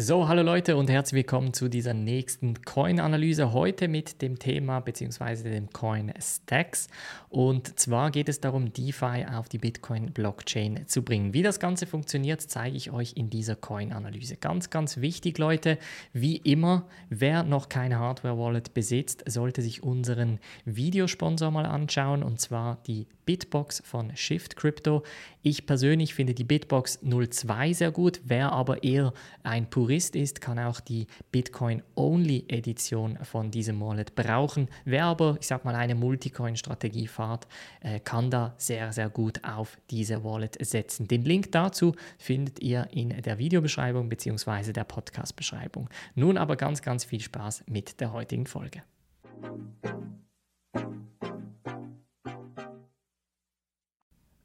So, hallo Leute und herzlich willkommen zu dieser nächsten Coin-Analyse. Heute mit dem Thema bzw. dem Coin Stacks. Und zwar geht es darum, DeFi auf die Bitcoin-Blockchain zu bringen. Wie das Ganze funktioniert, zeige ich euch in dieser Coin-Analyse. Ganz, ganz wichtig, Leute. Wie immer, wer noch keine Hardware-Wallet besitzt, sollte sich unseren Videosponsor mal anschauen und zwar die Bitbox von Shift Crypto. Ich persönlich finde die Bitbox 02 sehr gut. Wer aber eher ein Purist ist, kann auch die Bitcoin-Only-Edition von diesem Wallet brauchen. Wer aber, ich sag mal, eine Multicoin-Strategie fahrt, äh, kann da sehr, sehr gut auf diese Wallet setzen. Den Link dazu findet ihr in der Videobeschreibung bzw. der Podcast-Beschreibung. Nun aber ganz, ganz viel Spaß mit der heutigen Folge.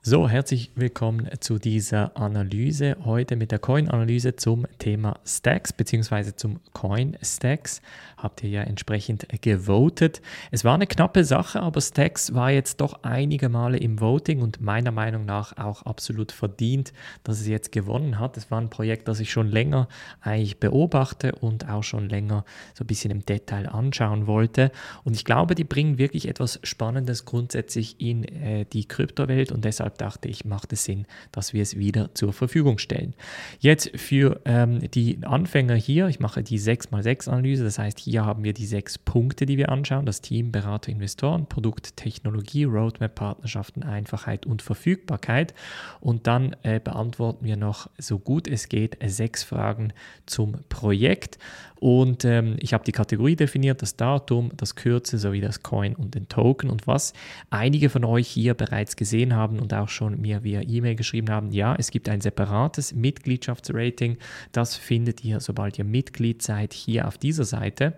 So, herzlich willkommen zu dieser Analyse. Heute mit der Coin-Analyse zum Thema Stacks bzw. zum Coin Stacks. Habt ihr ja entsprechend gewotet. Es war eine knappe Sache, aber Stacks war jetzt doch einige Male im Voting und meiner Meinung nach auch absolut verdient, dass es jetzt gewonnen hat. Es war ein Projekt, das ich schon länger eigentlich beobachte und auch schon länger so ein bisschen im Detail anschauen wollte. Und ich glaube, die bringen wirklich etwas Spannendes grundsätzlich in äh, die Kryptowelt und deshalb deshalb dachte ich, macht es Sinn, dass wir es wieder zur Verfügung stellen. Jetzt für ähm, die Anfänger hier, ich mache die 6x6-Analyse, das heißt, hier haben wir die sechs Punkte, die wir anschauen, das Team, Berater, Investoren, Produkt, Technologie, Roadmap, Partnerschaften, Einfachheit und Verfügbarkeit. Und dann äh, beantworten wir noch, so gut es geht, sechs Fragen zum Projekt. Und ähm, ich habe die Kategorie definiert, das Datum, das Kürzel sowie das Coin und den Token. Und was einige von euch hier bereits gesehen haben und auch schon mir via E-Mail geschrieben haben, ja, es gibt ein separates Mitgliedschaftsrating. Das findet ihr, sobald ihr Mitglied seid, hier auf dieser Seite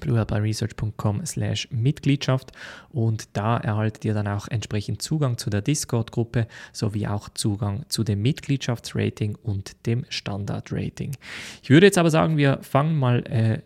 bluehelperresearch.com slash Mitgliedschaft und da erhaltet ihr dann auch entsprechend Zugang zu der Discord-Gruppe sowie auch Zugang zu dem Mitgliedschaftsrating und dem Standard-Rating. Ich würde jetzt aber sagen, wir fangen mal, äh,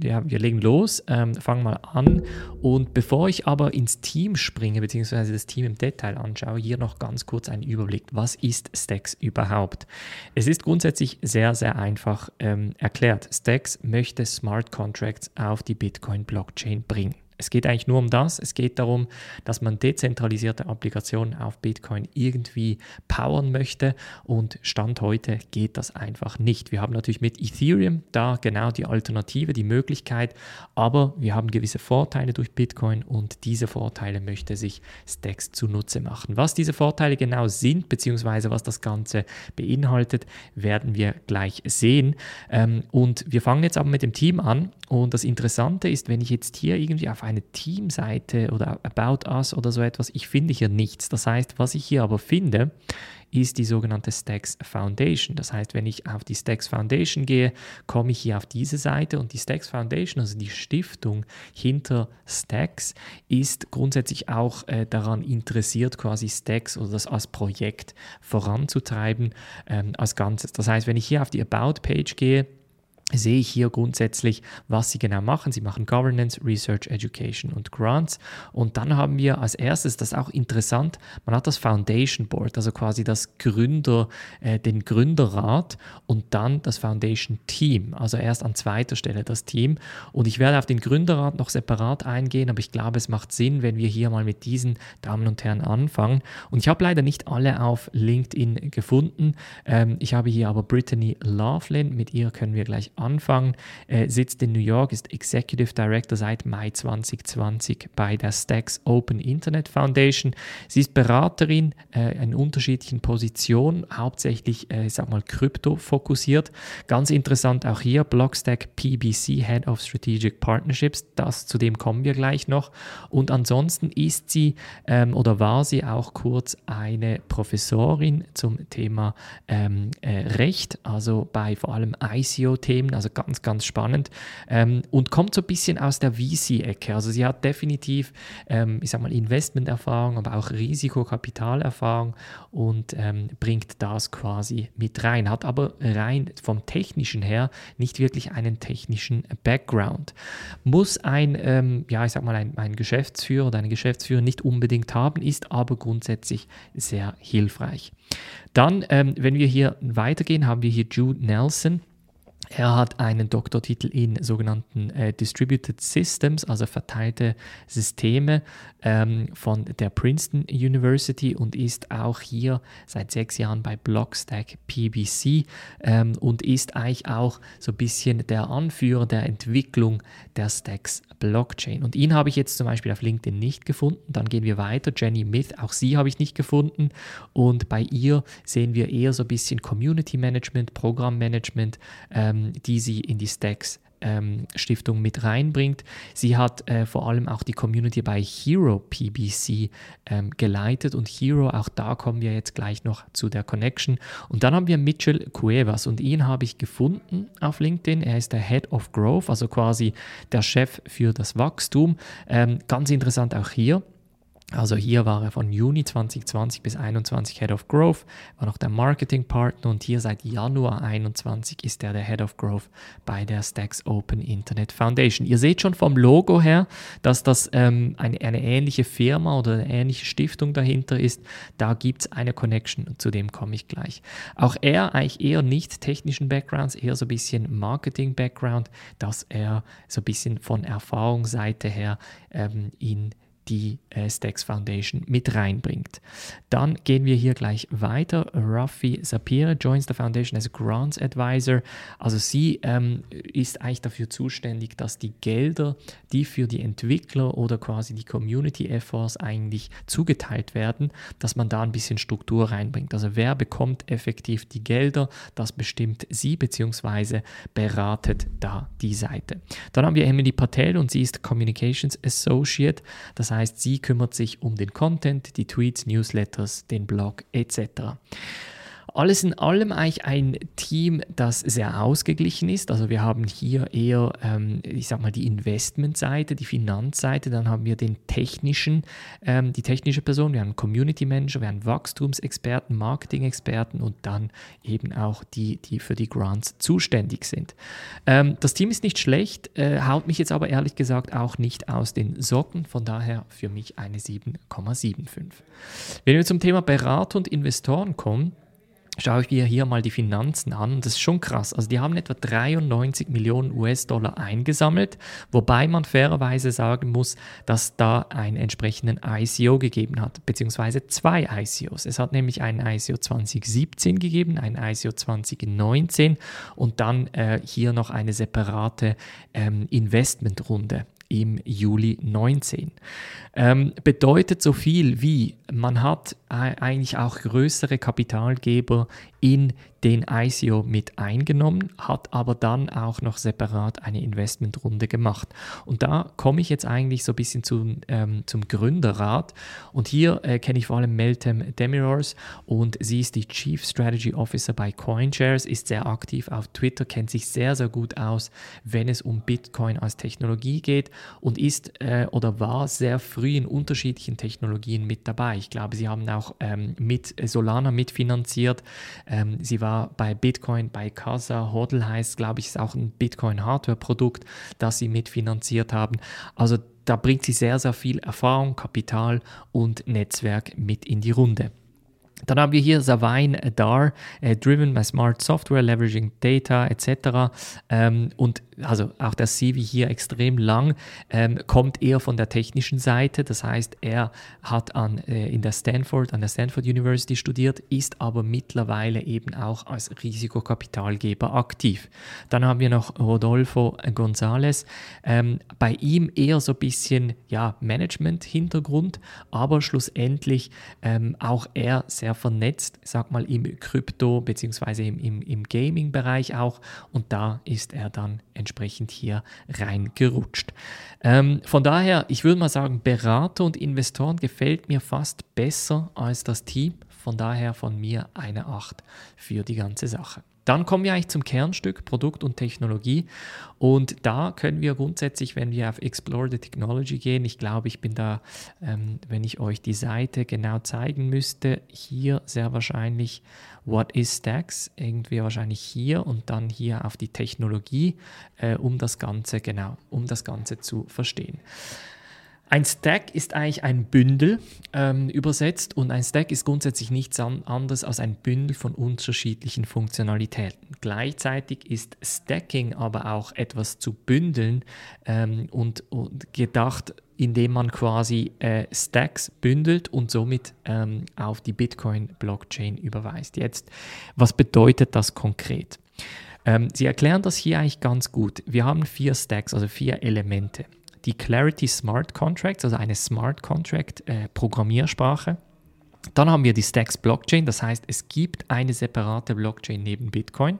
ja, wir legen los, ähm, fangen mal an und bevor ich aber ins Team springe, beziehungsweise das Team im Detail anschaue, hier noch ganz kurz ein Überblick. Was ist Stacks überhaupt? Es ist grundsätzlich sehr, sehr einfach ähm, erklärt. Stacks möchte Smart Contracts auf auf die Bitcoin-Blockchain bringen. Es geht eigentlich nur um das. Es geht darum, dass man dezentralisierte Applikationen auf Bitcoin irgendwie powern möchte und Stand heute geht das einfach nicht. Wir haben natürlich mit Ethereum da genau die Alternative, die Möglichkeit, aber wir haben gewisse Vorteile durch Bitcoin und diese Vorteile möchte sich Stacks zunutze machen. Was diese Vorteile genau sind, beziehungsweise was das Ganze beinhaltet, werden wir gleich sehen. Ähm, und wir fangen jetzt aber mit dem Team an und das Interessante ist, wenn ich jetzt hier irgendwie auf eine Teamseite oder About Us oder so etwas, ich finde hier nichts. Das heißt, was ich hier aber finde, ist die sogenannte Stacks Foundation. Das heißt, wenn ich auf die Stacks Foundation gehe, komme ich hier auf diese Seite und die Stacks Foundation, also die Stiftung hinter Stacks, ist grundsätzlich auch äh, daran interessiert, quasi Stacks oder das als Projekt voranzutreiben ähm, als Ganzes. Das heißt, wenn ich hier auf die About-Page gehe, sehe ich hier grundsätzlich, was sie genau machen. Sie machen Governance, Research, Education und Grants. Und dann haben wir als erstes, das ist auch interessant, man hat das Foundation Board, also quasi das Gründer, äh, den Gründerrat und dann das Foundation Team, also erst an zweiter Stelle das Team. Und ich werde auf den Gründerrat noch separat eingehen, aber ich glaube, es macht Sinn, wenn wir hier mal mit diesen Damen und Herren anfangen. Und ich habe leider nicht alle auf LinkedIn gefunden. Ähm, ich habe hier aber Brittany Laughlin, mit ihr können wir gleich Anfang, äh, sitzt in New York, ist Executive Director seit Mai 2020 bei der Stacks Open Internet Foundation. Sie ist Beraterin äh, in unterschiedlichen Positionen, hauptsächlich, äh, ich sag mal, Krypto fokussiert. Ganz interessant auch hier, Blockstack PBC, Head of Strategic Partnerships, das, zu dem kommen wir gleich noch. Und ansonsten ist sie ähm, oder war sie auch kurz eine Professorin zum Thema ähm, äh, Recht, also bei vor allem ICO-Themen Themen, also ganz, ganz spannend ähm, und kommt so ein bisschen aus der VC-Ecke. Also sie hat definitiv, ähm, ich sag mal, Investmenterfahrung, aber auch Risikokapitalerfahrung und ähm, bringt das quasi mit rein, hat aber rein vom technischen her nicht wirklich einen technischen Background. Muss ein, ähm, ja, ich sag mal, ein, ein Geschäftsführer oder eine Geschäftsführer nicht unbedingt haben, ist aber grundsätzlich sehr hilfreich. Dann, ähm, wenn wir hier weitergehen, haben wir hier Jude Nelson Er hat einen Doktortitel in sogenannten äh, Distributed Systems, also verteilte Systeme ähm, von der Princeton University und ist auch hier seit sechs Jahren bei Blockstack PBC ähm, und ist eigentlich auch so ein bisschen der Anführer der Entwicklung der Stacks Blockchain. Und ihn habe ich jetzt zum Beispiel auf LinkedIn nicht gefunden. Dann gehen wir weiter. Jenny Myth, auch sie habe ich nicht gefunden. Und bei ihr sehen wir eher so ein bisschen Community Management, Programmmanagement. Ähm, ähm, die sie in die Stacks ähm, Stiftung mit reinbringt. Sie hat äh, vor allem auch die Community bei Hero PBC ähm, geleitet und Hero, auch da kommen wir jetzt gleich noch zu der Connection. Und dann haben wir Mitchell Cuevas und ihn habe ich gefunden auf LinkedIn. Er ist der Head of Growth, also quasi der Chef für das Wachstum. Ähm, ganz interessant auch hier. Also hier war er von Juni 2020 bis 2021 Head of Growth, war noch der Marketingpartner und hier seit Januar 2021 ist er der Head of Growth bei der Stacks Open Internet Foundation. Ihr seht schon vom Logo her, dass das ähm, eine, eine ähnliche Firma oder eine ähnliche Stiftung dahinter ist. Da gibt es eine Connection und zu dem komme ich gleich. Auch er eigentlich eher nicht technischen Backgrounds, eher so ein bisschen Marketing-Background, dass er so ein bisschen von Erfahrungsseite her ähm, in die äh, Stacks Foundation mit reinbringt. Dann gehen wir hier gleich weiter. Rafi Sapir joins the Foundation as a Grants Advisor. Also sie ähm, ist eigentlich dafür zuständig, dass die Gelder, die für die Entwickler oder quasi die Community Efforts eigentlich zugeteilt werden, dass man da ein bisschen Struktur reinbringt. Also wer bekommt effektiv die Gelder, das bestimmt sie bzw. beratet da die Seite. Dann haben wir Emily Patel und sie ist Communications Associate. Das heißt, heißt, sie kümmert sich um den Content, die Tweets, Newsletters, den Blog etc. Alles in allem eigentlich ein Team, das sehr ausgeglichen ist. Also wir haben hier eher, ähm, ich sag mal, die Investmentseite, die Finanzseite, dann haben wir den technischen, ähm, die technische Person, wir haben Community Manager, wir haben Wachstumsexperten, Marketing-Experten und dann eben auch die, die für die Grants zuständig sind. Ähm, das Team ist nicht schlecht, äh, haut mich jetzt aber ehrlich gesagt auch nicht aus den Socken, von daher für mich eine 7,75. Wenn wir zum Thema Berater und Investoren kommen, schaue ich mir hier mal die Finanzen an. Das ist schon krass. Also die haben etwa 93 Millionen US-Dollar eingesammelt, wobei man fairerweise sagen muss, dass da einen entsprechenden ICO gegeben hat, beziehungsweise zwei ICOs. Es hat nämlich einen ICO 2017 gegeben, einen ICO 2019 und dann äh, hier noch eine separate ähm, Investmentrunde im Juli 19. Ähm, bedeutet so viel wie, man hat eigentlich auch größere Kapitalgeber in den ICO mit eingenommen, hat aber dann auch noch separat eine Investmentrunde gemacht. Und da komme ich jetzt eigentlich so ein bisschen zum, ähm, zum Gründerrat. Und hier äh, kenne ich vor allem Meltem Demirors und sie ist die Chief Strategy Officer bei CoinShares, ist sehr aktiv auf Twitter, kennt sich sehr, sehr gut aus, wenn es um Bitcoin als Technologie geht und ist äh, oder war sehr früh in unterschiedlichen Technologien mit dabei. Ich glaube, sie haben auch ähm, mit Solana mitfinanziert. Ähm, sie war bei Bitcoin, bei Casa, Hodl heißt, glaube ich, ist auch ein Bitcoin-Hardware-Produkt, das sie mitfinanziert haben. Also da bringt sie sehr, sehr viel Erfahrung, Kapital und Netzwerk mit in die Runde. Dann haben wir hier Savine Dar, äh, Driven by Smart Software, Leveraging Data etc. Ähm, und also auch der CV hier extrem lang, ähm, kommt eher von der technischen Seite. Das heißt, er hat an, äh, in der Stanford, an der Stanford University studiert, ist aber mittlerweile eben auch als Risikokapitalgeber aktiv. Dann haben wir noch Rodolfo González. Ähm, bei ihm eher so ein bisschen ja, Management-Hintergrund, aber schlussendlich ähm, auch er sehr vernetzt, sag mal im Krypto- bzw. im, im, im Gaming-Bereich auch. Und da ist er dann entsprechend hier reingerutscht. Ähm, von daher, ich würde mal sagen, Berater und Investoren gefällt mir fast besser als das Team. Von daher von mir eine 8 für die ganze Sache. Dann kommen wir eigentlich zum Kernstück Produkt und Technologie. Und da können wir grundsätzlich, wenn wir auf Explore the Technology gehen, ich glaube, ich bin da, ähm, wenn ich euch die Seite genau zeigen müsste, hier sehr wahrscheinlich What is Stacks, irgendwie wahrscheinlich hier und dann hier auf die Technologie, äh, um das Ganze, genau, um das Ganze zu verstehen. Ein Stack ist eigentlich ein Bündel ähm, übersetzt und ein Stack ist grundsätzlich nichts an, anderes als ein Bündel von unterschiedlichen Funktionalitäten. Gleichzeitig ist Stacking aber auch etwas zu bündeln ähm, und, und, gedacht, indem man quasi äh, Stacks bündelt und somit ähm, auf die Bitcoin-Blockchain überweist. Jetzt, was bedeutet das konkret? Ähm, Sie erklären das hier eigentlich ganz gut. Wir haben vier Stacks, also vier Elemente die Clarity Smart Contracts, also eine Smart Contract äh, Programmiersprache. Dann haben wir die Stacks Blockchain, das heißt, es gibt eine separate Blockchain neben Bitcoin.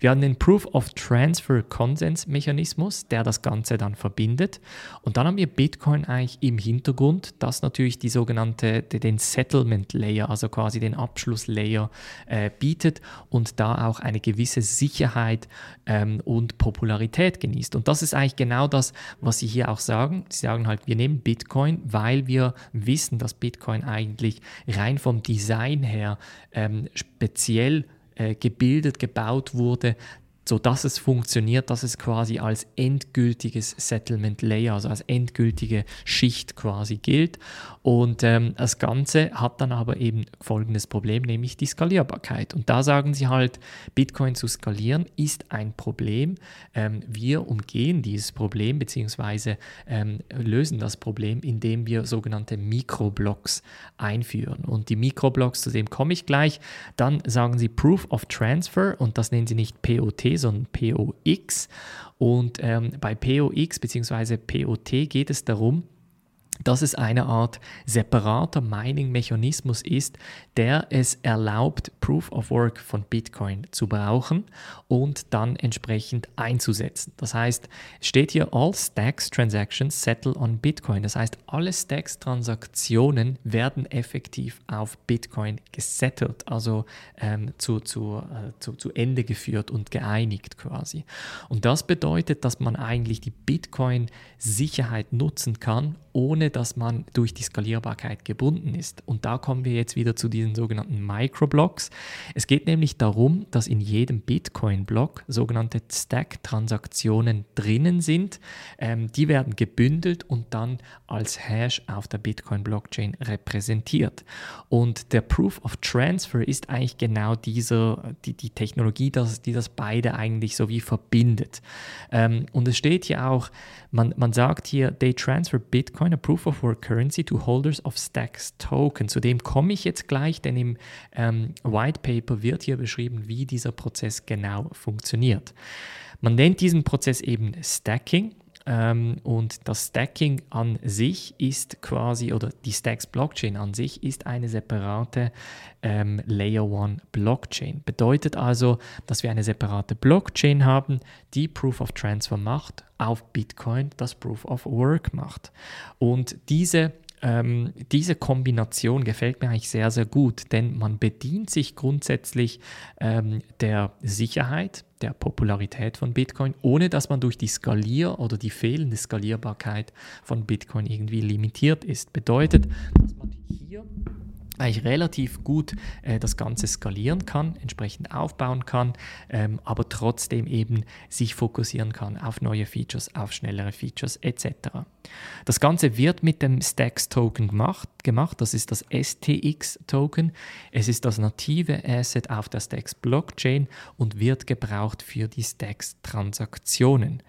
Wir haben den Proof of Transfer Consens Mechanismus, der das Ganze dann verbindet. Und dann haben wir Bitcoin eigentlich im Hintergrund, das natürlich die sogenannte, den Settlement Layer, also quasi den Abschlusslayer äh, bietet und da auch eine gewisse Sicherheit ähm, und Popularität genießt. Und das ist eigentlich genau das, was Sie hier auch sagen. Sie sagen halt, wir nehmen Bitcoin, weil wir wissen, dass Bitcoin eigentlich rein vom Design her ähm, speziell äh, gebildet, gebaut wurde, sodass es funktioniert, dass es quasi als endgültiges Settlement Layer, also als endgültige Schicht quasi gilt. Und ähm, das Ganze hat dann aber eben folgendes Problem, nämlich die Skalierbarkeit. Und da sagen sie halt, Bitcoin zu skalieren ist ein Problem. Ähm, wir umgehen dieses Problem bzw. Ähm, lösen das Problem, indem wir sogenannte Mikroblocks einführen. Und die Mikroblocks, zu dem komme ich gleich. Dann sagen sie Proof of Transfer und das nennen sie nicht POT, sondern POX. Und ähm, bei POX bzw. POT geht es darum, dass es eine Art separater Mining-Mechanismus ist, der es erlaubt, Proof of Work von Bitcoin zu brauchen und dann entsprechend einzusetzen. Das heißt, steht hier, all Stacks Transactions settle on Bitcoin. Das heißt, alle Stacks-Transaktionen werden effektiv auf Bitcoin gesettelt, also ähm, zu, zu, äh, zu, zu Ende geführt und geeinigt quasi. Und das bedeutet, dass man eigentlich die Bitcoin-Sicherheit nutzen kann, ohne dass man durch die Skalierbarkeit gebunden ist. Und da kommen wir jetzt wieder zu diesen sogenannten Microblocks. Es geht nämlich darum, dass in jedem Bitcoin-Block sogenannte Stack-Transaktionen drinnen sind. Ähm, die werden gebündelt und dann als Hash auf der Bitcoin-Blockchain repräsentiert. Und der Proof of Transfer ist eigentlich genau dieser, die, die Technologie, das, die das beide eigentlich so wie verbindet. Ähm, und es steht hier auch, man, man sagt hier, they transfer Bitcoin, a proof of work currency, to holders of Stacks Token. Zu dem komme ich jetzt gleich, denn im ähm, White Paper wird hier beschrieben, wie dieser Prozess genau funktioniert. Man nennt diesen Prozess eben Stacking ähm, und das Stacking an sich ist quasi, oder die Stacks Blockchain an sich ist eine separate ähm, Layer 1 Blockchain. Bedeutet also, dass wir eine separate Blockchain haben, die Proof of Transfer macht auf Bitcoin, das Proof of Work macht. Und diese ähm, diese Kombination gefällt mir eigentlich sehr, sehr gut, denn man bedient sich grundsätzlich ähm, der Sicherheit, der Popularität von Bitcoin, ohne dass man durch die Skalier- oder die fehlende Skalierbarkeit von Bitcoin irgendwie limitiert ist. Bedeutet, dass man hier eigentlich relativ gut äh, das Ganze skalieren kann, entsprechend aufbauen kann, ähm, aber trotzdem eben sich fokussieren kann auf neue Features, auf schnellere Features etc. Das Ganze wird mit dem Stacks-Token gemacht, gemacht, das ist das STX-Token. Es ist das native Asset auf der Stacks-Blockchain und wird gebraucht für die Stacks-Transaktionen.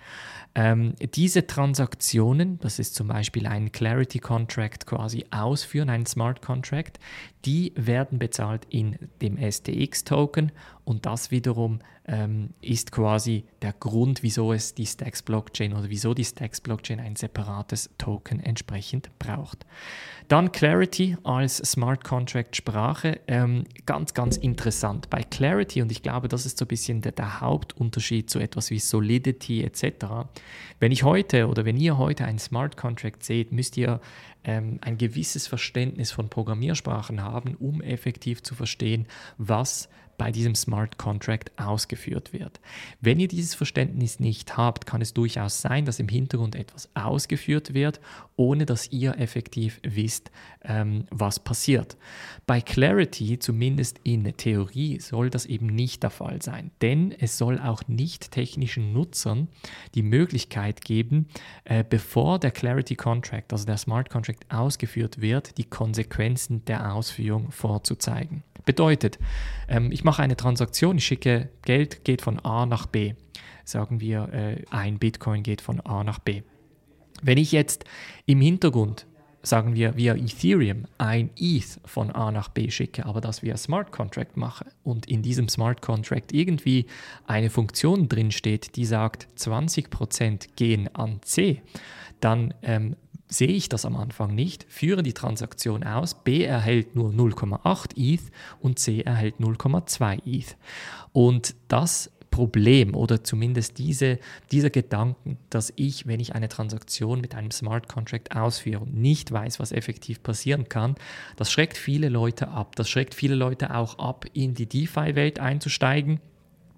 Ähm, diese Transaktionen, das ist zum Beispiel ein Clarity Contract quasi ausführen, ein Smart Contract, die werden bezahlt in dem STX-Token und das wiederum ähm, ist quasi der Grund, wieso es die Stacks Blockchain oder wieso die Stacks Blockchain ein separates Token entsprechend braucht. Dann Clarity als Smart Contract Sprache, ähm, ganz, ganz interessant. Bei Clarity, und ich glaube, das ist so ein bisschen der, der Hauptunterschied zu etwas wie Solidity etc. Wenn ich heute oder wenn ihr heute einen Smart Contract seht, müsst ihr ähm, ein gewisses Verständnis von Programmiersprachen haben, um effektiv zu verstehen, was bei diesem Smart Contract ausgeführt wird. Wenn ihr dieses Verständnis nicht habt, kann es durchaus sein, dass im Hintergrund etwas ausgeführt wird, ohne dass ihr effektiv wisst, ähm, was passiert. Bei Clarity, zumindest in Theorie, soll das eben nicht der Fall sein, denn es soll auch nicht technischen Nutzern die Möglichkeit geben, äh, bevor der Clarity Contract, also der Smart Contract ausgeführt wird, die Konsequenzen der Ausführung vorzuzeigen. Bedeutet, ähm, ich mache eine Transaktion, ich schicke Geld, geht von A nach B. Sagen wir, äh, ein Bitcoin geht von A nach B. Wenn ich jetzt im Hintergrund, sagen wir via Ethereum, ein ETH von A nach B schicke, aber das via Smart Contract mache und in diesem Smart Contract irgendwie eine Funktion drin steht, die sagt, 20% gehen an C, dann ähm, sehe ich das am Anfang nicht, führe die Transaktion aus, B erhält nur 0,8 ETH und C erhält 0,2 ETH. Und das Problem oder zumindest diese, dieser Gedanken, dass ich, wenn ich eine Transaktion mit einem Smart Contract ausführe und nicht weiß, was effektiv passieren kann, das schreckt viele Leute ab. Das schreckt viele Leute auch ab, in die DeFi-Welt einzusteigen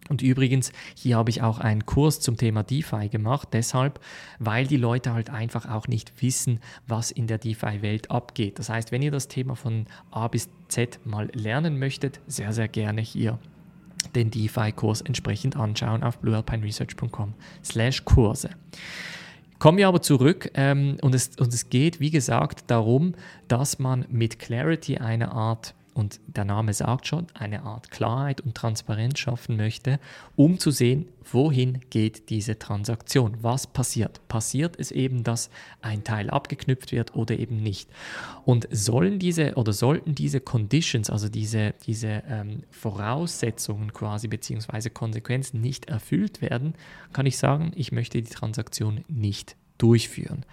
und übrigens, hier habe ich auch einen Kurs zum Thema DeFi gemacht, deshalb, weil die Leute halt einfach auch nicht wissen, was in der DeFi-Welt abgeht. Das heißt, wenn ihr das Thema von A bis Z mal lernen möchtet, sehr, sehr gerne hier den DeFi-Kurs entsprechend anschauen auf bluealpineresearch.com slash Kurse. Kommen wir aber zurück ähm, und, es, und es geht, wie gesagt, darum, dass man mit Clarity eine Art und der Name sagt schon, eine Art Klarheit und Transparenz schaffen möchte, um zu sehen, wohin geht diese Transaktion, was passiert. Passiert es eben, dass ein Teil abgeknüpft wird oder eben nicht? Und sollen diese oder sollten diese Conditions, also diese, diese ähm, Voraussetzungen quasi beziehungsweise Konsequenzen nicht erfüllt werden, kann ich sagen, ich möchte die Transaktion nicht durchführen.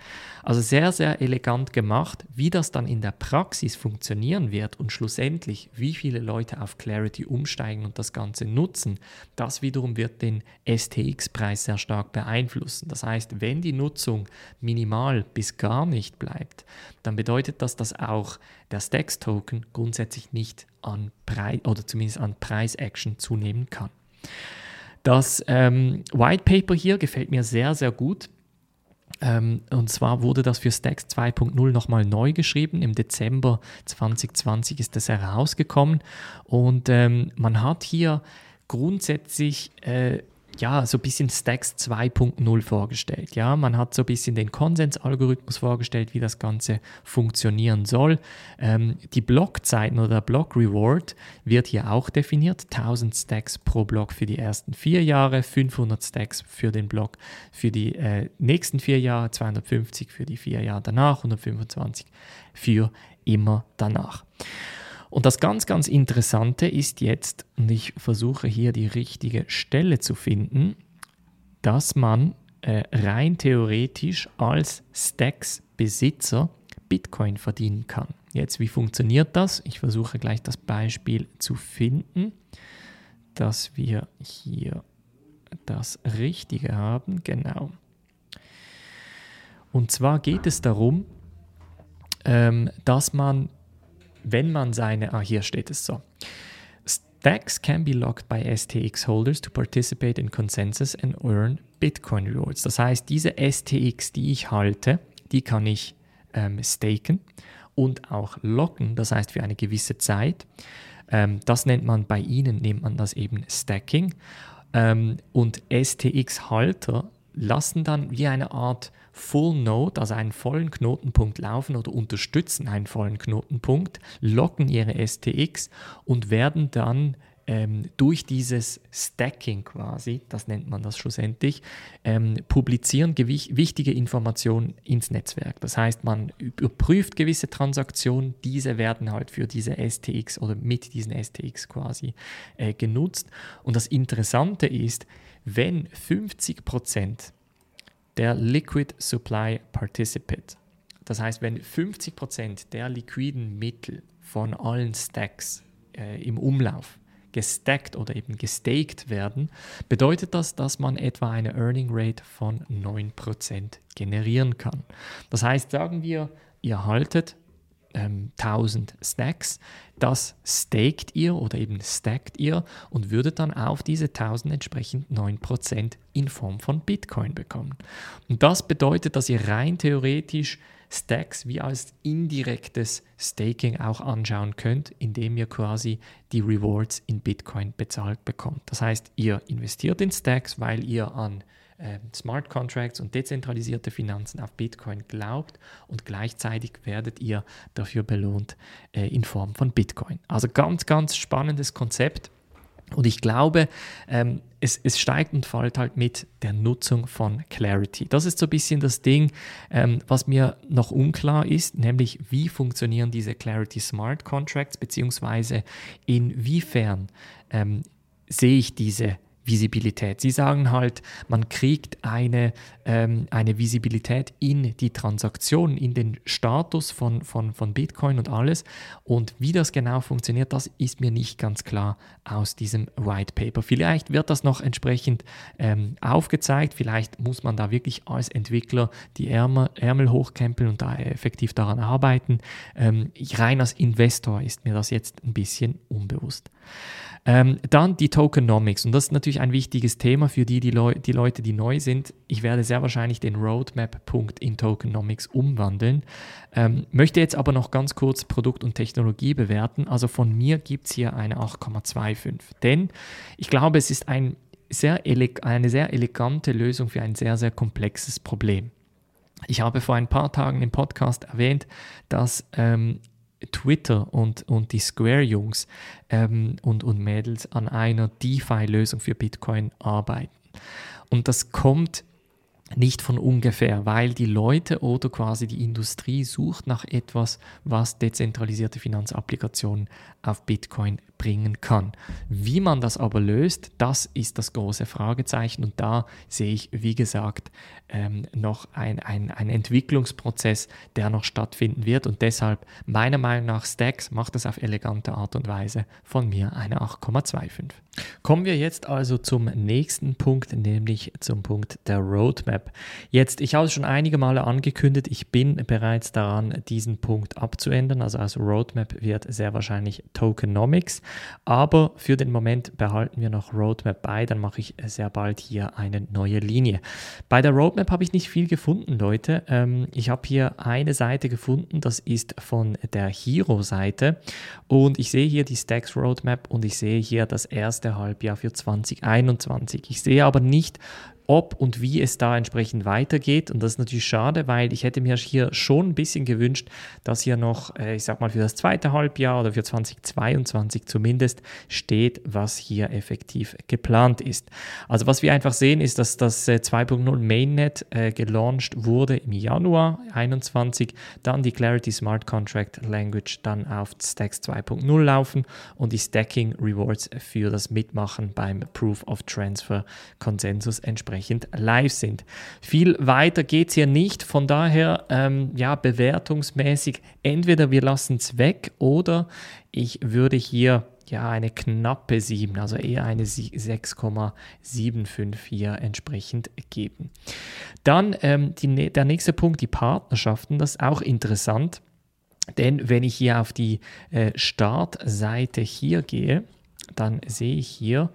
Also sehr, sehr elegant gemacht, wie das dann in der Praxis funktionieren wird und schlussendlich, wie viele Leute auf Clarity umsteigen und das Ganze nutzen, das wiederum wird den STX-Preis sehr stark beeinflussen. Das heißt, wenn die Nutzung minimal bis gar nicht bleibt, dann bedeutet das, dass auch der Stacks-Token grundsätzlich nicht an Preis oder zumindest an Preis-Action zunehmen kann. Das ähm, White Paper hier gefällt mir sehr, sehr gut. Ähm, und zwar wurde das für Stacks 2.0 nochmal neu geschrieben. Im Dezember 2020 ist das herausgekommen. Und ähm, man hat hier grundsätzlich äh, ja, so ein bisschen Stacks 2.0 vorgestellt. Ja, man hat so ein bisschen den Konsensalgorithmus vorgestellt, wie das Ganze funktionieren soll. Ähm, die Blockzeiten oder der Block Reward wird hier auch definiert. 1000 Stacks pro Block für die ersten vier Jahre, 500 Stacks für den Block für die äh, nächsten vier Jahre, 250 für die vier Jahre danach, 125 für immer danach. Und das ganz, ganz Interessante ist jetzt, und ich versuche hier die richtige Stelle zu finden, dass man äh, rein theoretisch als Stacks-Besitzer Bitcoin verdienen kann. Jetzt, wie funktioniert das? Ich versuche gleich das Beispiel zu finden, dass wir hier das Richtige haben. Genau. Und zwar geht es darum, ähm, dass man wenn man seine, ah, hier steht es so. Stacks can be locked by STX holders to participate in consensus and earn Bitcoin rewards. Das heißt, diese STX, die ich halte, die kann ich ähm, staken und auch locken, das heißt für eine gewisse Zeit. Ähm, das nennt man bei Ihnen, nennt man das eben Stacking. Ähm, und STX-Halter lassen dann wie eine Art Full Node, also einen vollen Knotenpunkt laufen oder unterstützen einen vollen Knotenpunkt, locken ihre STX und werden dann ähm, durch dieses Stacking quasi, das nennt man das schlussendlich, ähm, publizieren wichtige Informationen ins Netzwerk. Das heißt, man überprüft gewisse Transaktionen, diese werden halt für diese STX oder mit diesen STX quasi äh, genutzt. Und das Interessante ist, wenn 50 Prozent der Liquid Supply Participant. Das heißt, wenn 50% der liquiden Mittel von allen Stacks äh, im Umlauf gestackt oder eben gestaked werden, bedeutet das, dass man etwa eine Earning Rate von 9% generieren kann. Das heißt, sagen wir, ihr haltet ähm, 1000 Stacks. Das staked ihr oder eben stackt ihr und würdet dann auf diese 1000 entsprechend 9% in Form von Bitcoin bekommen. Und das bedeutet, dass ihr rein theoretisch Stacks wie als indirektes Staking auch anschauen könnt, indem ihr quasi die Rewards in Bitcoin bezahlt bekommt. Das heißt, ihr investiert in Stacks, weil ihr an äh, Smart Contracts und dezentralisierte Finanzen auf Bitcoin glaubt und gleichzeitig werdet ihr dafür belohnt äh, in Form von Bitcoin. Also ganz, ganz spannendes Konzept. Und ich glaube, ähm, es, es, steigt und fällt halt mit der Nutzung von Clarity. Das ist so ein bisschen das Ding, ähm, was mir noch unklar ist, nämlich wie funktionieren diese Clarity Smart Contracts, beziehungsweise inwiefern ähm, sehe ich diese Visibilität. Sie sagen halt, man kriegt eine, ähm, eine Visibilität in die Transaktion, in den Status von, von, von Bitcoin und alles. Und wie das genau funktioniert, das ist mir nicht ganz klar aus diesem White Paper. Vielleicht wird das noch entsprechend ähm, aufgezeigt. Vielleicht muss man da wirklich als Entwickler die Ärmel, Ärmel hochkrempeln und da effektiv daran arbeiten. Ähm, rein als Investor ist mir das jetzt ein bisschen unbewusst. Ähm, dann die Tokenomics und das ist natürlich ein wichtiges Thema für die, die, Leu die Leute, die neu sind. Ich werde sehr wahrscheinlich den Roadmap-Punkt in Tokenomics umwandeln. Ähm, möchte jetzt aber noch ganz kurz Produkt und Technologie bewerten. Also von mir gibt es hier eine 8,25, denn ich glaube, es ist ein sehr eine sehr elegante Lösung für ein sehr, sehr komplexes Problem. Ich habe vor ein paar Tagen im Podcast erwähnt, dass ähm, Twitter und, und die Square-Jungs ähm, und, und Mädels an einer DeFi-Lösung für Bitcoin arbeiten. Und das kommt nicht von ungefähr, weil die Leute oder quasi die Industrie sucht nach etwas, was dezentralisierte Finanzapplikationen auf Bitcoin bringen kann. Wie man das aber löst, das ist das große Fragezeichen und da sehe ich, wie gesagt, ähm, noch ein, ein, Entwicklungsprozess, der noch stattfinden wird und deshalb meiner Meinung nach Stacks macht es auf elegante Art und Weise von mir eine 8,25. Kommen wir jetzt also zum nächsten Punkt, nämlich zum Punkt der Roadmap. Jetzt, ich habe es schon einige Male angekündigt, ich bin bereits daran, diesen Punkt abzuändern. Also als Roadmap wird sehr wahrscheinlich Tokenomics, aber für den Moment behalten wir noch Roadmap bei, dann mache ich sehr bald hier eine neue Linie. Bei der Roadmap habe ich nicht viel gefunden, Leute. Ähm, ich habe hier eine Seite gefunden, das ist von der Hero-Seite und ich sehe hier die Stacks Roadmap und ich sehe hier das erste Halbjahr für 2021. Ich sehe aber nicht, ob und wie es da entsprechend weitergeht. Und das ist natürlich schade, weil ich hätte mir hier schon ein bisschen gewünscht, dass hier noch, äh, ich sag mal, für das zweite Halbjahr oder für 2022 zumindest steht, was hier effektiv geplant ist. Also was wir einfach sehen, ist, dass das 2.0 äh, Mainnet äh, gelauncht wurde im Januar 2021, dann die Clarity Smart Contract Language dann auf Stacks 2.0 laufen und die Stacking Rewards für das Mitmachen beim Proof of Transfer Konsensus entsprechend entsprechend live sind. Viel weiter geht es hier nicht, von daher ähm, ja, bewertungsmäßig, entweder wir lassen es weg oder ich würde hier ja eine knappe 7, also eher eine 6,75 hier entsprechend geben. Dann ähm, die, der nächste Punkt, die Partnerschaften, das ist auch interessant. Denn wenn ich hier auf die äh, Startseite hier gehe, dann sehe ich hier,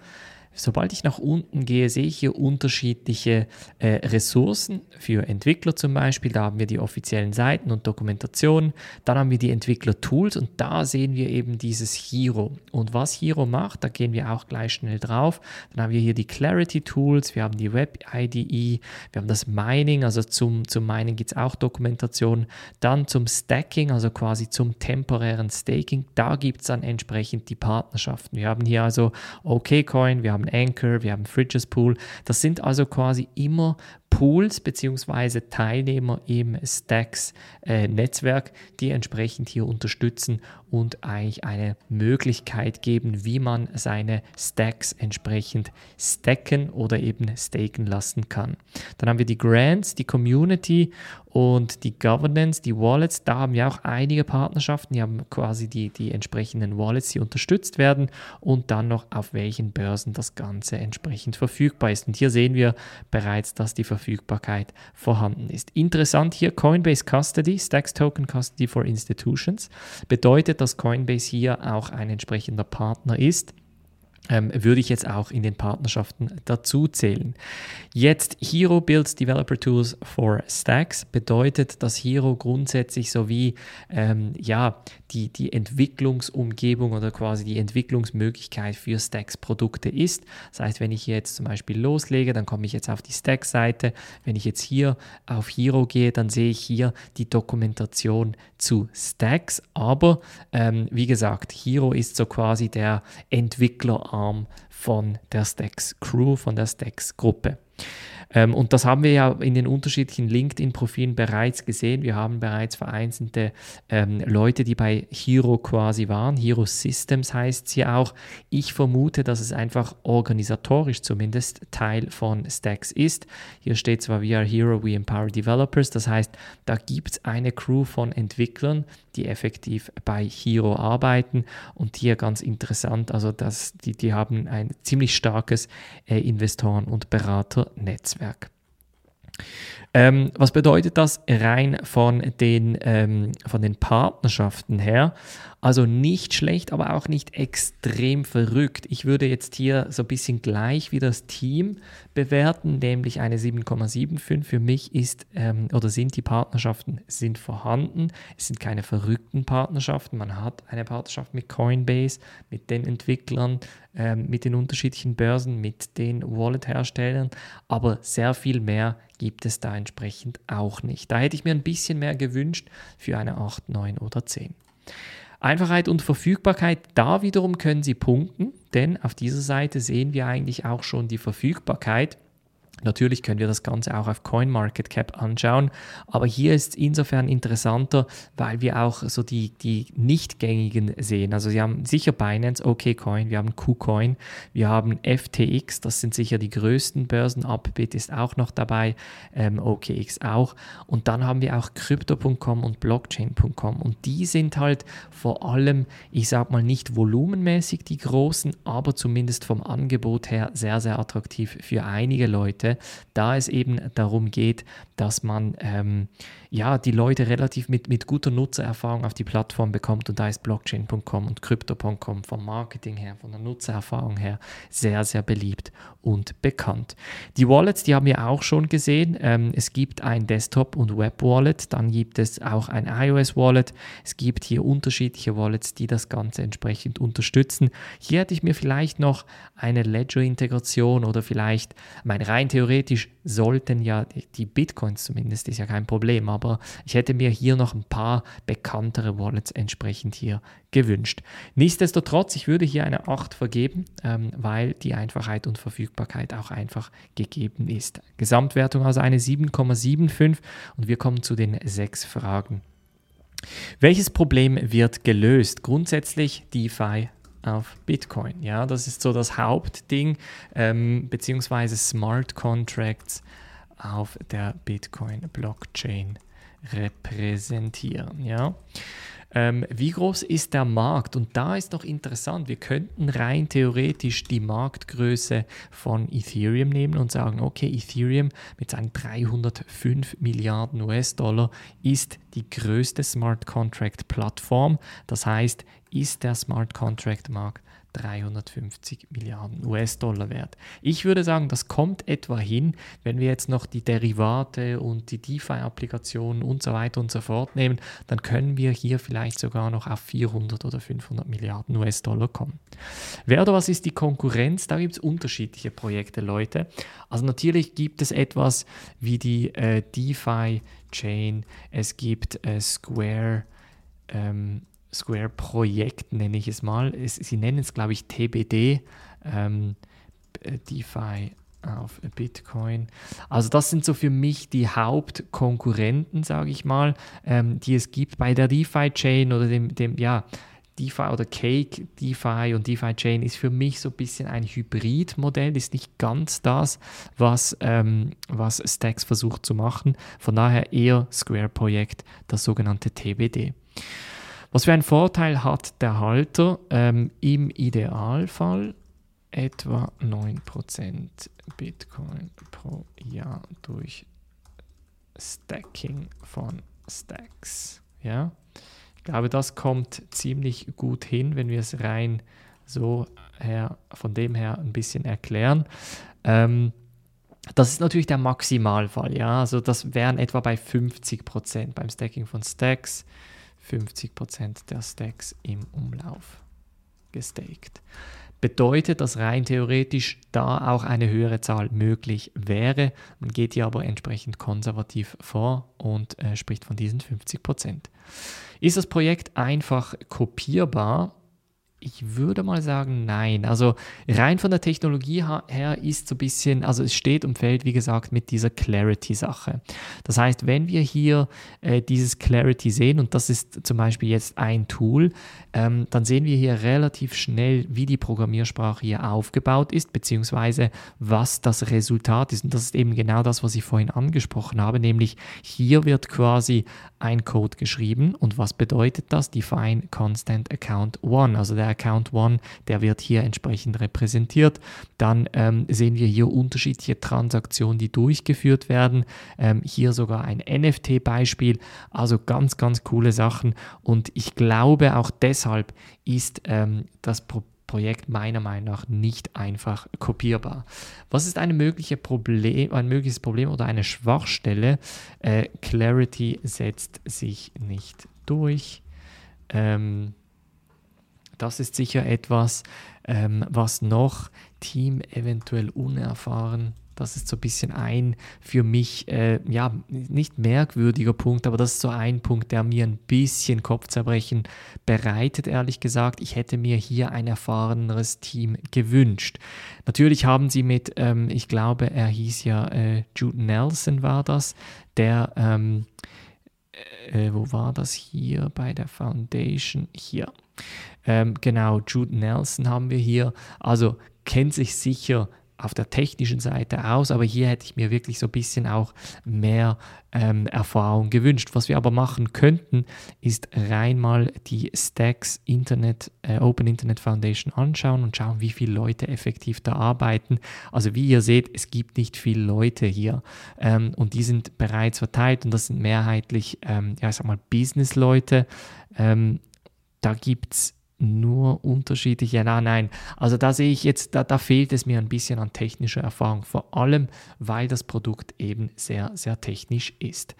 Sobald ich nach unten gehe, sehe ich hier unterschiedliche äh, Ressourcen für Entwickler zum Beispiel. Da haben wir die offiziellen Seiten und Dokumentationen. Dann haben wir die Entwickler-Tools und da sehen wir eben dieses Hero. Und was Hero macht, da gehen wir auch gleich schnell drauf. Dann haben wir hier die Clarity-Tools, wir haben die Web-IDE, wir haben das Mining, also zum, zum Mining gibt es auch Dokumentation. Dann zum Stacking, also quasi zum temporären Staking, da gibt es dann entsprechend die Partnerschaften. Wir haben hier also OKCoin, wir haben haben Anchor, wir haben Fridges Pool. Das sind also quasi immer Pools bzw. Teilnehmer im Stacks-Netzwerk, äh, die entsprechend hier unterstützen und eigentlich eine Möglichkeit geben, wie man seine Stacks entsprechend stacken oder eben staken lassen kann. Dann haben wir die Grants, die Community und die Governance, die Wallets. Da haben wir auch einige Partnerschaften, die haben quasi die, die entsprechenden Wallets, die unterstützt werden und dann noch auf welchen Börsen das Ganze entsprechend verfügbar ist. Und hier sehen wir bereits, dass die Verfügbarkeit Verfügbarkeit vorhanden ist. Interessant hier Coinbase Custody, Stacks Token Custody for Institutions, bedeutet, dass Coinbase hier auch ein entsprechender Partner ist ähm, würde ich jetzt auch in den Partnerschaften dazu zählen. Jetzt Hero builds Developer Tools for Stacks bedeutet, dass Hero grundsätzlich sowie ähm, ja, die, die Entwicklungsumgebung oder quasi die Entwicklungsmöglichkeit für Stacks-Produkte ist. Das heißt, wenn ich jetzt zum Beispiel loslege, dann komme ich jetzt auf die Stacks-Seite. Wenn ich jetzt hier auf Hero gehe, dann sehe ich hier die Dokumentation zu Stacks. Aber ähm, wie gesagt, Hero ist so quasi der Entwicklerarm von der Stacks Crew, von der Stacks Gruppe. Ähm, und das haben wir ja in den unterschiedlichen LinkedIn-Profilen bereits gesehen. Wir haben bereits vereinzelte ähm, Leute, die bei Hero quasi waren. Hero Systems heißt sie auch. Ich vermute, dass es einfach organisatorisch zumindest Teil von Stacks ist. Hier steht zwar We are Hero, we empower developers. Das heißt, da gibt es eine Crew von Entwicklern, die effektiv bei Hero arbeiten. Und hier ganz interessant, also das, die, die haben ein ziemlich starkes äh, Investoren- und Beraternetzwerk. Netzwerk. Ähm, was bedeutet das rein von den, ähm, von den Partnerschaften her? Also nicht schlecht, aber auch nicht extrem verrückt. Ich würde jetzt hier so ein bisschen gleich wie das Team bewerten, nämlich eine 7,75. Für mich ist ähm, oder sind die Partnerschaften sind vorhanden. Es sind keine verrückten Partnerschaften. Man hat eine Partnerschaft mit Coinbase, mit den Entwicklern, ähm, mit den unterschiedlichen Börsen, mit den Wallet-Herstellern, aber sehr viel mehr gibt es da entsprechend auch nicht. Da hätte ich mir ein bisschen mehr gewünscht für eine 8, 9 oder 10. Einfachheit und Verfügbarkeit, da wiederum können Sie punkten, denn auf dieser Seite sehen wir eigentlich auch schon die Verfügbarkeit Natürlich können wir das Ganze auch auf CoinMarketCap anschauen, aber hier ist es insofern interessanter, weil wir auch so die, die nicht gängigen sehen. Also Sie haben sicher Binance, OKCoin, wir haben KuCoin, wir haben FTX, das sind sicher die größten Börsen, Upbit ist auch noch dabei, ähm, OKX auch. Und dann haben wir auch Crypto.com und Blockchain.com und die sind halt vor allem, ich sag mal nicht volumenmäßig die großen, aber zumindest vom Angebot her sehr, sehr attraktiv für einige Leute da es eben darum geht, dass man ähm, ja, die Leute relativ mit, mit guter Nutzererfahrung auf die Plattform bekommt und da ist Blockchain.com und Crypto.com vom Marketing her, von der Nutzererfahrung her sehr, sehr beliebt und bekannt. Die Wallets, die haben wir auch schon gesehen. Ähm, es gibt ein Desktop- und Web-Wallet, dann gibt es auch ein iOS-Wallet. Es gibt hier unterschiedliche Wallets, die das Ganze entsprechend unterstützen. Hier hätte ich mir vielleicht noch eine Ledger-Integration oder vielleicht, mein rein theoretisch sollten ja die Bitcoins zumindest, ist ja kein Problem, aber ich hätte mir hier noch ein paar bekanntere Wallets entsprechend hier gewünscht. Nichtsdestotrotz, ich würde hier eine 8 vergeben, ähm, weil die Einfachheit und Verfügbarkeit auch einfach gegeben ist. Gesamtwertung also eine 7,75 und wir kommen zu den sechs Fragen. Welches Problem wird gelöst? Grundsätzlich DeFi auf Bitcoin. Ja, das ist so das Hauptding, ähm, beziehungsweise Smart Contracts auf der Bitcoin-Blockchain repräsentieren. Ja. Ähm, wie groß ist der Markt? Und da ist noch interessant, wir könnten rein theoretisch die Marktgröße von Ethereum nehmen und sagen, okay, Ethereum mit seinen 305 Milliarden US-Dollar ist die größte Smart Contract Plattform. Das heißt, ist der Smart Contract Markt 350 Milliarden US-Dollar wert. Ich würde sagen, das kommt etwa hin, wenn wir jetzt noch die Derivate und die DeFi-Applikationen und so weiter und so fort nehmen, dann können wir hier vielleicht sogar noch auf 400 oder 500 Milliarden US-Dollar kommen. Wer oder was ist die Konkurrenz? Da gibt es unterschiedliche Projekte, Leute. Also natürlich gibt es etwas wie die äh, DeFi-Chain, es gibt äh, Square, ähm, Square-Projekt, nenne ich es mal. Es, sie nennen es, glaube ich, TBD, ähm, DeFi auf Bitcoin. Also das sind so für mich die Hauptkonkurrenten, sage ich mal, ähm, die es gibt bei der DeFi-Chain oder dem, dem, ja, DeFi oder Cake, DeFi und DeFi Chain ist für mich so ein bisschen ein Hybridmodell, ist nicht ganz das, was, ähm, was Stacks versucht zu machen. Von daher eher Square-Projekt, das sogenannte TBD. Was für einen Vorteil hat der Halter? Ähm, Im Idealfall etwa 9% Bitcoin pro Jahr. ja, durch Stacking von Stacks. Ja, ich glaube, das kommt ziemlich gut hin, wenn wir es rein so her, von dem her ein bisschen erklären. Ähm, das ist natürlich der Maximalfall, ja. Also das wären etwa bei 50% beim Stacking von Stacks, 50% der Stacks im Umlauf gestaked. Bedeutet, dass rein theoretisch da auch eine höhere Zahl möglich wäre. Man geht hier aber entsprechend konservativ vor und äh, spricht von diesen 50%. Ist das Projekt einfach kopierbar? Ich würde mal sagen, nein. Also rein von der Technologie her ist so ein bisschen, also es steht und fällt, wie gesagt, mit dieser Clarity-Sache. Das heißt, wenn wir hier äh, dieses Clarity sehen, und das ist zum Beispiel jetzt ein Tool, ähm, dann sehen wir hier relativ schnell, wie die Programmiersprache hier aufgebaut ist, beziehungsweise was das Resultat ist. Und das ist eben genau das, was ich vorhin angesprochen habe, nämlich hier wird quasi ein Code geschrieben. Und was bedeutet das? Define Constant Account One, also der Account One, der wird hier entsprechend repräsentiert. Dann ähm, sehen wir hier unterschiedliche Transaktionen, die durchgeführt werden. Ähm, hier sogar ein NFT-Beispiel. Also ganz, ganz coole Sachen. Und ich glaube, auch deshalb ist ähm, das Problem, Projekt meiner Meinung nach nicht einfach kopierbar. Was ist eine mögliche Problem, ein mögliches Problem oder eine Schwachstelle? Äh, Clarity setzt sich nicht durch. Ähm, das ist sicher etwas, ähm, was noch Team eventuell unerfahren. Das ist so ein bisschen ein für mich, äh, ja, nicht merkwürdiger Punkt, aber das ist so ein Punkt, der mir ein bisschen Kopfzerbrechen bereitet, ehrlich gesagt. Ich hätte mir hier ein erfahreneres Team gewünscht. Natürlich haben sie mit, ähm, ich glaube, er hieß ja äh, Jude Nelson war das, der, ähm, äh, wo war das hier bei der Foundation? Hier. Ähm, genau, Jude Nelson haben wir hier. Also kennt sich sicher auf der technischen Seite aus, aber hier hätte ich mir wirklich so ein bisschen auch mehr ähm, Erfahrung gewünscht. Was wir aber machen könnten, ist rein mal die Stacks Internet, äh, Open Internet Foundation anschauen und schauen, wie viele Leute effektiv da arbeiten. Also wie ihr seht, es gibt nicht viele Leute hier ähm, und die sind bereits verteilt und das sind mehrheitlich, ähm, ja, ich sag mal, Business-Leute. Da gibt es nur unterschiedliche, nein, nein. Also da sehe ich jetzt, da, da fehlt es mir ein bisschen an technischer Erfahrung, vor allem weil das Produkt eben sehr, sehr technisch ist.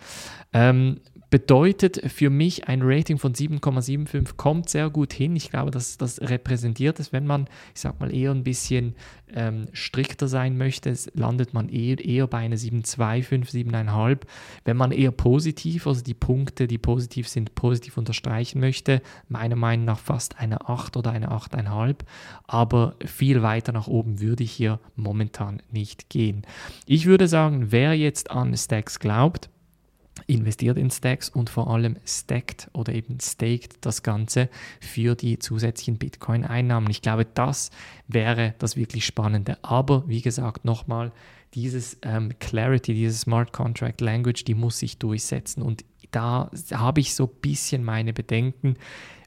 Ähm, bedeutet für mich ein Rating von 7,75 kommt sehr gut hin. Ich glaube, dass das repräsentiert es, wenn man, ich sag mal, eher ein bisschen ähm, strikter sein möchte, landet man eher, eher bei einer 7,25, 7,5. Wenn man eher positiv, also die Punkte, die positiv sind, positiv unterstreichen möchte, meiner Meinung nach fast eine 8 oder eine 8,5. Aber viel weiter nach oben würde ich hier momentan nicht gehen. Ich würde sagen, wer jetzt an Stacks glaubt, investiert in Stacks und vor allem stackt oder eben staked das Ganze für die zusätzlichen Bitcoin-Einnahmen. Ich glaube, das wäre das wirklich Spannende. Aber wie gesagt, nochmal, dieses ähm, Clarity, diese Smart Contract Language, die muss sich durchsetzen. Und da habe ich so ein bisschen meine Bedenken.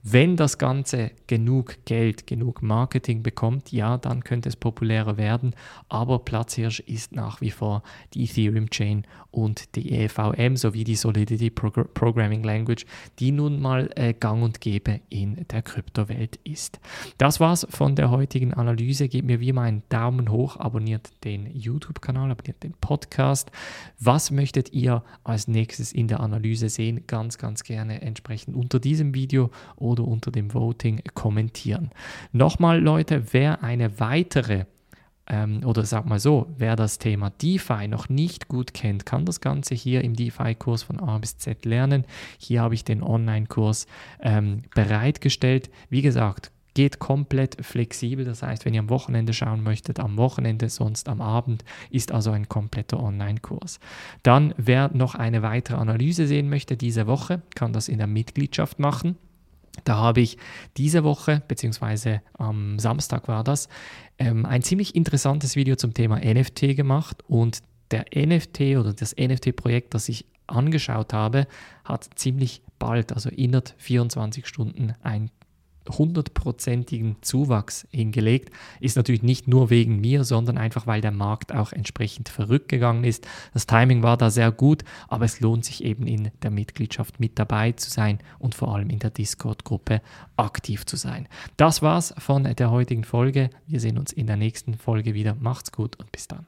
Wenn das Ganze genug Geld, genug Marketing bekommt, ja, dann könnte es populärer werden. Aber Platzhirsch ist nach wie vor die Ethereum Chain und die EVM sowie die Solidity Progr Programming Language, die nun mal äh, gang und gäbe in der Kryptowelt ist. Das war's von der heutigen Analyse. Gebt mir wie immer einen Daumen hoch, abonniert den YouTube-Kanal, abonniert den Podcast. Was möchtet ihr als nächstes in der Analyse sehen? Ganz, ganz gerne entsprechend unter diesem Video oder oder unter dem Voting kommentieren. Nochmal, Leute, wer eine weitere ähm, oder sag mal so, wer das Thema DeFi noch nicht gut kennt, kann das Ganze hier im DeFi-Kurs von A bis Z lernen. Hier habe ich den Online-Kurs ähm, bereitgestellt. Wie gesagt, geht komplett flexibel. Das heißt, wenn ihr am Wochenende schauen möchtet, am Wochenende, sonst am Abend, ist also ein kompletter Online-Kurs. Dann, wer noch eine weitere Analyse sehen möchte diese Woche, kann das in der Mitgliedschaft machen. Da habe ich diese Woche, beziehungsweise am Samstag war das, ähm, ein ziemlich interessantes Video zum Thema NFT gemacht und der NFT oder das NFT-Projekt, das ich angeschaut habe, hat ziemlich bald, also innerhalb 24 Stunden, ein hundertprozentigen Zuwachs hingelegt. Ist natürlich nicht nur wegen mir, sondern einfach, weil der Markt auch entsprechend verrückt gegangen ist. Das Timing war da sehr gut, aber es lohnt sich eben in der Mitgliedschaft mit dabei zu sein und vor allem in der Discord-Gruppe aktiv zu sein. Das war's von der heutigen Folge. Wir sehen uns in der nächsten Folge wieder. Macht's gut und bis dann.